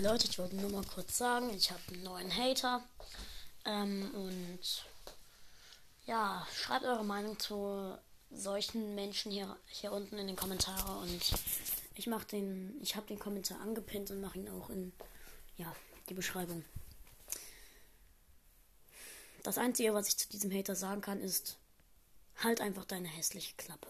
Ja, Leute, ich wollte nur mal kurz sagen, ich habe einen neuen Hater. Ähm, und ja, schreibt eure Meinung zu solchen Menschen hier, hier unten in den Kommentare und ich mache den, ich habe den Kommentar angepinnt und mache ihn auch in ja, die Beschreibung. Das Einzige, was ich zu diesem Hater sagen kann, ist, halt einfach deine hässliche Klappe.